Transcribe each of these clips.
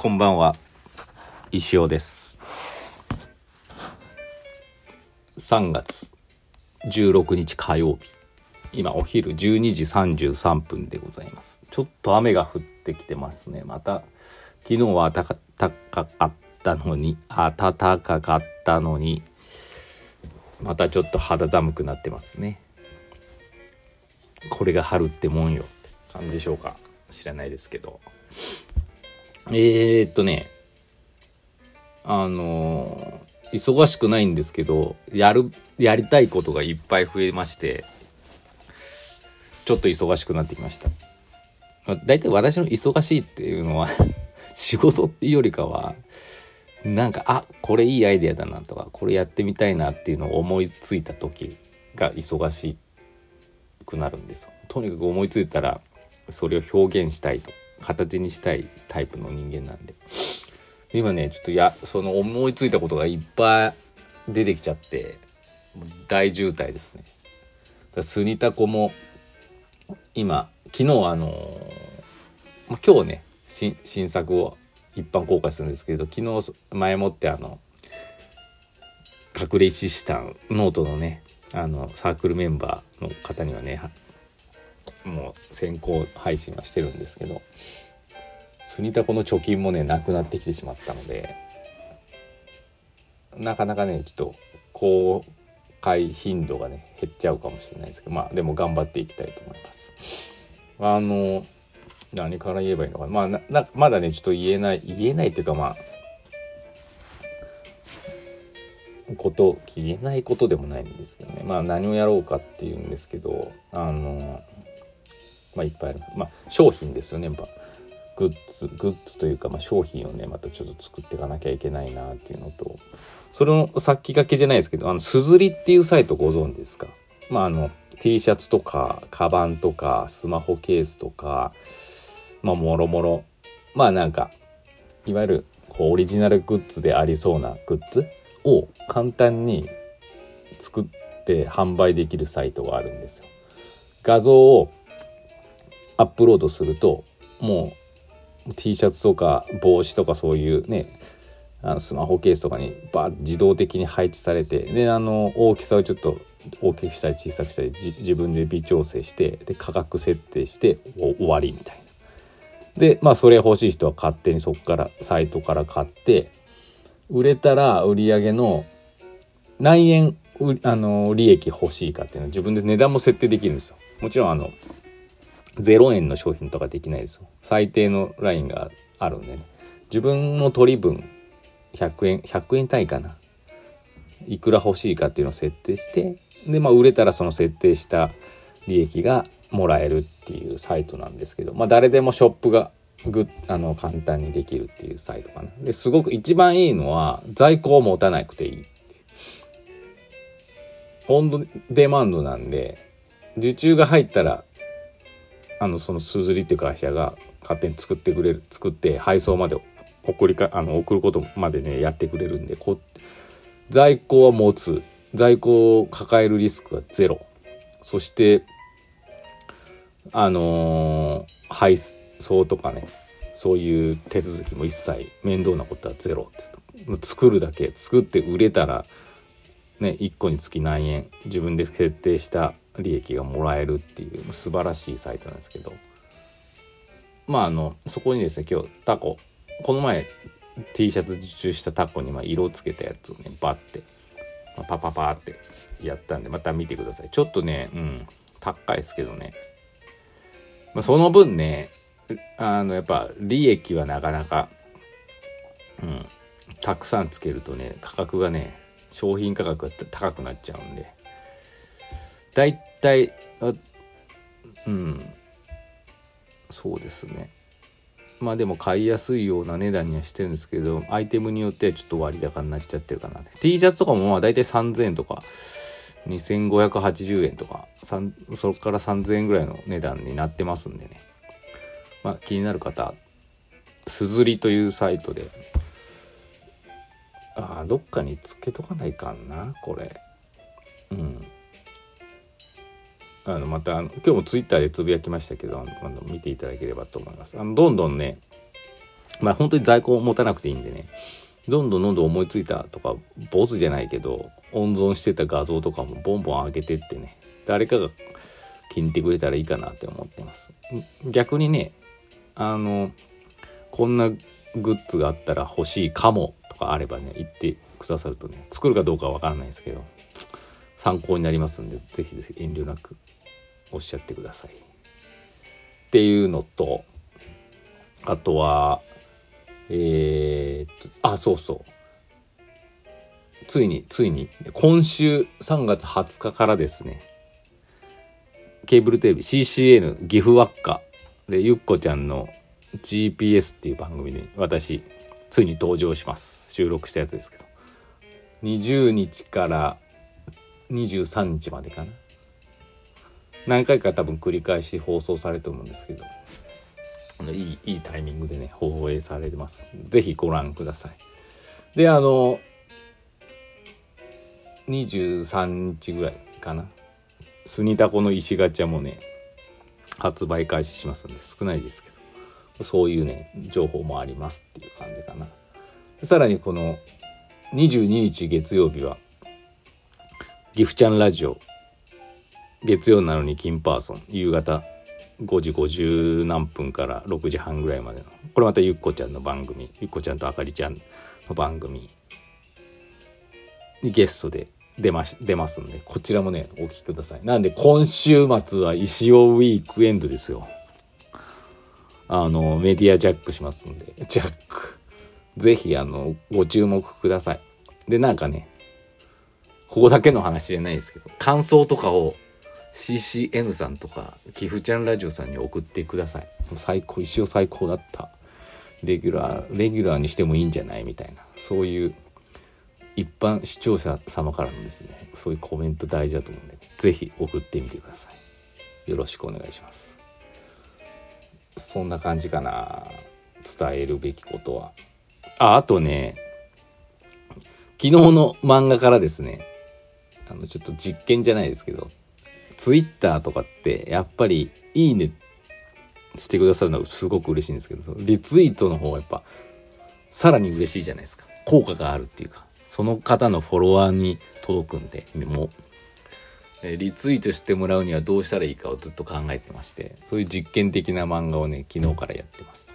こんばんは。石尾です。3月16日火曜日。今お昼12時33分でございます。ちょっと雨が降ってきてますね。また昨日は暖かかったのに暖かかったのにまたちょっと肌寒くなってますね。これが春ってもんよって感じでしょうか。知らないですけど。えー、っとねあのー、忙しくないんですけどやるやりたいことがいっぱい増えましてちょっと忙しくなってきました。大体私の忙しいっていうのは 仕事っていうよりかはなんかあこれいいアイデアだなとかこれやってみたいなっていうのを思いついた時が忙しくなるんですよ。とにかく思いついたらそれを表現したいと。形にしたいタイプの人間なんで。今ねちょっとやその思いついたことがいっぱい出てきちゃって大渋滞ですね。スニタコも今昨日あのま今日ね新作を一般公開するんですけど昨日前もってあの隠れ石師さんノートのねあのサークルメンバーの方にはねもう先行配信はしてるんですけどスニタコの貯金もねなくなってきてしまったのでなかなかねちょっと公開頻度がね減っちゃうかもしれないですけどまあでも頑張っていきたいと思います。あの何から言えばいいのかなまあなまだねちょっと言えない言えないっていうかまあこと言えないことでもないんですけどねまあ何をやろうかっていうんですけどあのまあいっぱいある。まあ商品ですよね。やっぱグッズグッズというか、まあ、商品をねまたちょっと作っていかなきゃいけないなっていうのとそれの先駆けじゃないですけどあのすずりっていうサイトご存知ですか？まああの T シャツとかカバンとかスマホケースとかまあもろもろ。まあなんかいわゆるこうオリジナルグッズでありそうなグッズを簡単に作って販売できるサイトがあるんですよ。画像をアップロードするともう T シャツとか帽子とかそういうねあのスマホケースとかにバー自動的に配置されてであの大きさをちょっと大きくしたり小さくしたり自分で微調整してで価格設定して終わりみたいな。でまあそれ欲しい人は勝手にそこからサイトから買って売れたら売り上げの何円あの利益欲しいかっていうのは自分で値段も設定できるんですよ。もちろんあの0円の商品とかできないですよ。最低のラインがあるんでね。自分の取り分100円100円単位かないくら欲しいかっていうのを設定してでまあ売れたらその設定した利益がもらえるっていうサイトなんですけど、まあ、誰でもショップがぐあの簡単にできるっていうサイトかな。ですごく一番いいのは在庫を持たなくていい。オンデマンドなんで受注が入ったらあのそのすずりっていう会社が勝手に作ってくれる作って配送まで送りかあの送ることまでねやってくれるんでこ在庫は持つ。在庫を抱えるリスクはゼロ。そしてあのー、配送とかねそういう手続きも一切面倒なことはゼロ作るだけ作って売れたらね1個につき何円自分で設定した利益がもらえるっていう素晴らしいサイトなんですけど。まああのそこにですね今日タコこの前 T シャツ受注したタコにま色をつけたやつをねバッて、まあ、パパパってやったんでまた見てください。ちょっとねうん高いですけどね。まあ、その分ねあのやっぱ利益はなかなか、うん、たくさんつけるとね価格がね商品価格が高くなっちゃうんで。だいたいうん。そうですね。まあでも買いやすいような値段にはしてるんですけどアイテムによってはちょっと割高になっちゃってるかな。T シャツとかもまあ大体3000円とか2580円とかそこから3000円ぐらいの値段になってますんでね。まあ気になる方すずりというサイトであどっかにつけとかないかんなこれ。うん。あのまたあの今日もツイッターでつぶやきましたけどあの見ていただければと思います。あのどんどんねまあ本当に在庫を持たなくていいんでねどんどんどんどん思いついたとかボスじゃないけど温存してた画像とかもボンボン上げてってね誰かが気に入ってくれたらいいかなって思ってます。逆にねあのこんなグッズがあったら欲しいかもとかあればね言ってくださるとね作るかどうかは分からないですけど参考になりますんで是非ぜひ遠慮なくおっしゃってください。っていうのとあとはえー、っとあそうそう。ついについに今週3月20日からですねケーブルテレビ CCN 岐阜輪っかでゆっこちゃんの GPS っていう番組に私ついに登場します。収録したやつですけど。20日から23日までかな。何回か多分繰り返し放送されると思うんですけどいいいいタイミングでね放映されてます。是非ご覧ください。であの23日ぐらいかな。スニタコの石ガチャもね発売開始しますんで少ないですけど。そういうね情報もありますっていう感じかな。さらにこの22日月曜日はギフちゃんラジオ月曜なのに金パーソン夕方5時50何分から6時半ぐらいまでのこれまたゆっこちゃんの番組ゆっこちゃんとあかりちゃんの番組にゲストで出まし出ますんでこちらもねお聞きください。なんで今週末は石尾ウィークエンドですよ。あのメディアジャックしますんで。ジャック。ぜひあのご注目ください。でなんかねここだけの話じゃないですけど感想とかを CCN さんとか岐阜ちゃんラジオさんに送ってください。最高一生最高だった。レギュラーレギュラーにしてもいいんじゃないみたいな。そういう一般視聴者様からのですねそういうコメント大事だと思うんで是非送ってみてください。よろしくお願いしますそんな感じかな。伝えるべきことは。ああとね昨日の漫画からですね。あのちょっと実験じゃないですけどツイッターとかってやっぱりいいねしてくださるのはすごく嬉しいんですけどリツイートの方がやっぱさらに嬉しいじゃないですか。効果があるっていうか。その方のフォロワーに届くんで、もう、リツイートしてもらうにはどうしたらいいかをずっと考えてまして、そういう実験的な漫画をね、昨日からやってます。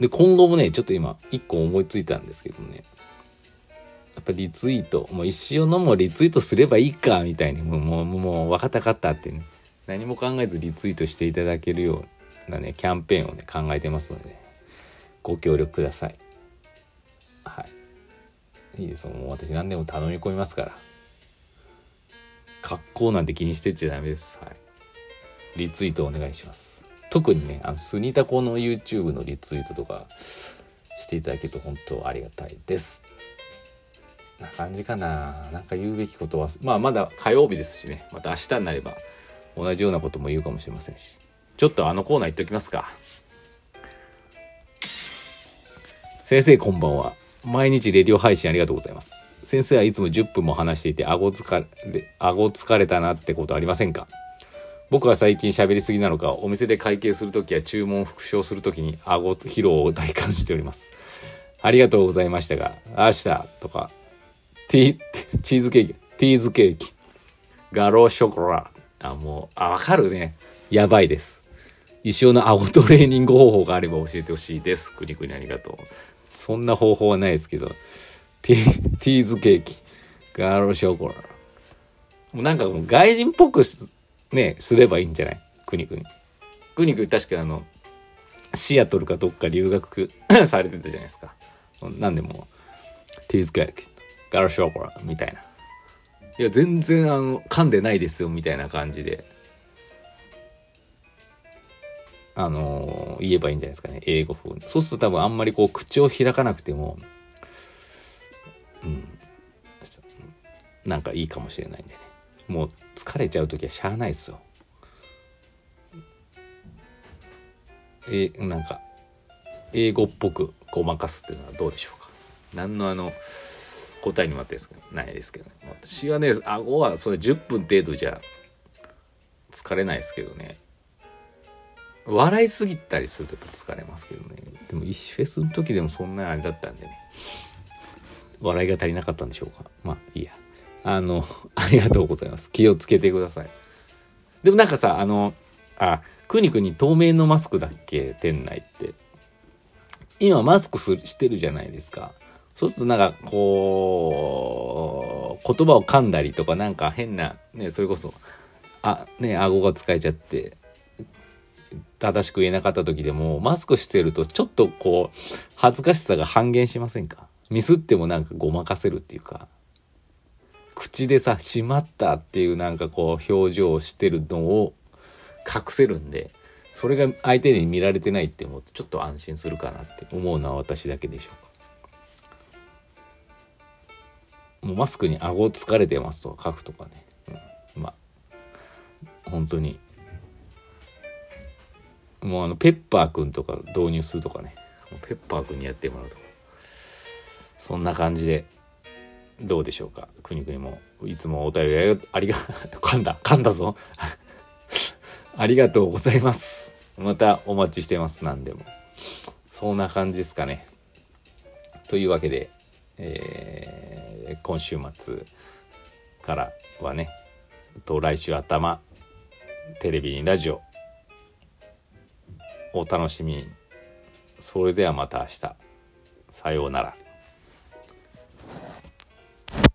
で、今後もね、ちょっと今、一個思いついたんですけどね、やっぱリツイート、もう一生のもリツイートすればいいか、みたいに、もう、もう、もう、分かった分かったってね、何も考えずリツイートしていただけるようなね、キャンペーンをね、考えてますので、ご協力ください。はい。いいですもう私何でも頼み込みますから格好なんて気にしてちゃダメです。はい。リツイートお願いします。特にねあのスニタコの YouTube のリツイートとかしていただけると本当ありがたいです。な感じかな。なんか言うべきことはまあまだ火曜日ですしね。また明日になれば同じようなことも言うかもしれませんし。ちょっとあのコーナー言っておきますか。先生こんばんは。毎日レディオ配信ありがとうございます。先生はいつも10分も話していて、顎疲れ、顎疲れたなってことありませんか？僕は最近喋りすぎなのか、お店で会計するときや注文復唱するときに顎疲労を体感しております。ありがとうございましたが、明日とか、ティ、チーズケーキ、ティーズケーキ、ガローショコラ。あ、もう、あ、わかるね。やばいです。一生の顎トレーニング方法があれば教えてほしいです。くにくにありがとう。そんな方法はないですけど、ティ ティーズケーキ、ガーロショコラ。もうなんかもう外人っぽくね、すればいいんじゃない？くにくに。くにくに確かあの、シアトルかどっか留学 されてたじゃないですか。なんでも、ティーズケーキ、ガーロショコラみたいな。いや、全然あの、噛んでないですよ、みたいな感じで。あのー、言えばいいんじゃないですかね。英語風に。そうすると多分あんまりこう口を開かなくても、うん。なんかいいかもしれないんでね。もう疲れちゃう時はしゃあないですよ。え、なんか、英語っぽくごまかすっていうのはどうでしょうか？何のあの、答えにもあってですけどないですけどね。私はね、顎はそれ10分程度じゃ疲れないですけどね。笑いすぎたりするとやっぱ疲れますけどねでも石フェスの時でもそんなあれだったんでね笑いが足りなかったんでしょうか。まあいいや。あの ありがとうございます。気をつけてください。でもなんかさあのあくにくに透明のマスクだっけ？店内って。今マスクすしてるじゃないですか。そうするとなんかこう言葉を噛んだりとかなんか変なねそれこそあね顎が使えちゃって正しく言えなかった時でもマスクしてるとちょっとこう恥ずかしさが半減しませんか？ミスってもなんかごまかせるっていうか口でさ「しまった」っていうなんかこう表情をしてるのを隠せるんでそれが相手に見られてないって思うとちょっと安心するかなって思うのは私だけでしょうか。もうマスクに顎疲れてますとか書くとかね、うん、まあ本当に。もうあのペッパーくんとか導入するとかね。ペッパーくんにやってもらうとか。そんな感じでどうでしょうか？くにくにも。いつもお便りありが 噛んだ。噛んだぞ。ありがとうございます。またお待ちしてます。何でも。そんな感じですかね。というわけで、えー、今週末からはねと来週頭テレビにラジオお楽しみに。それではまた明日。さようなら。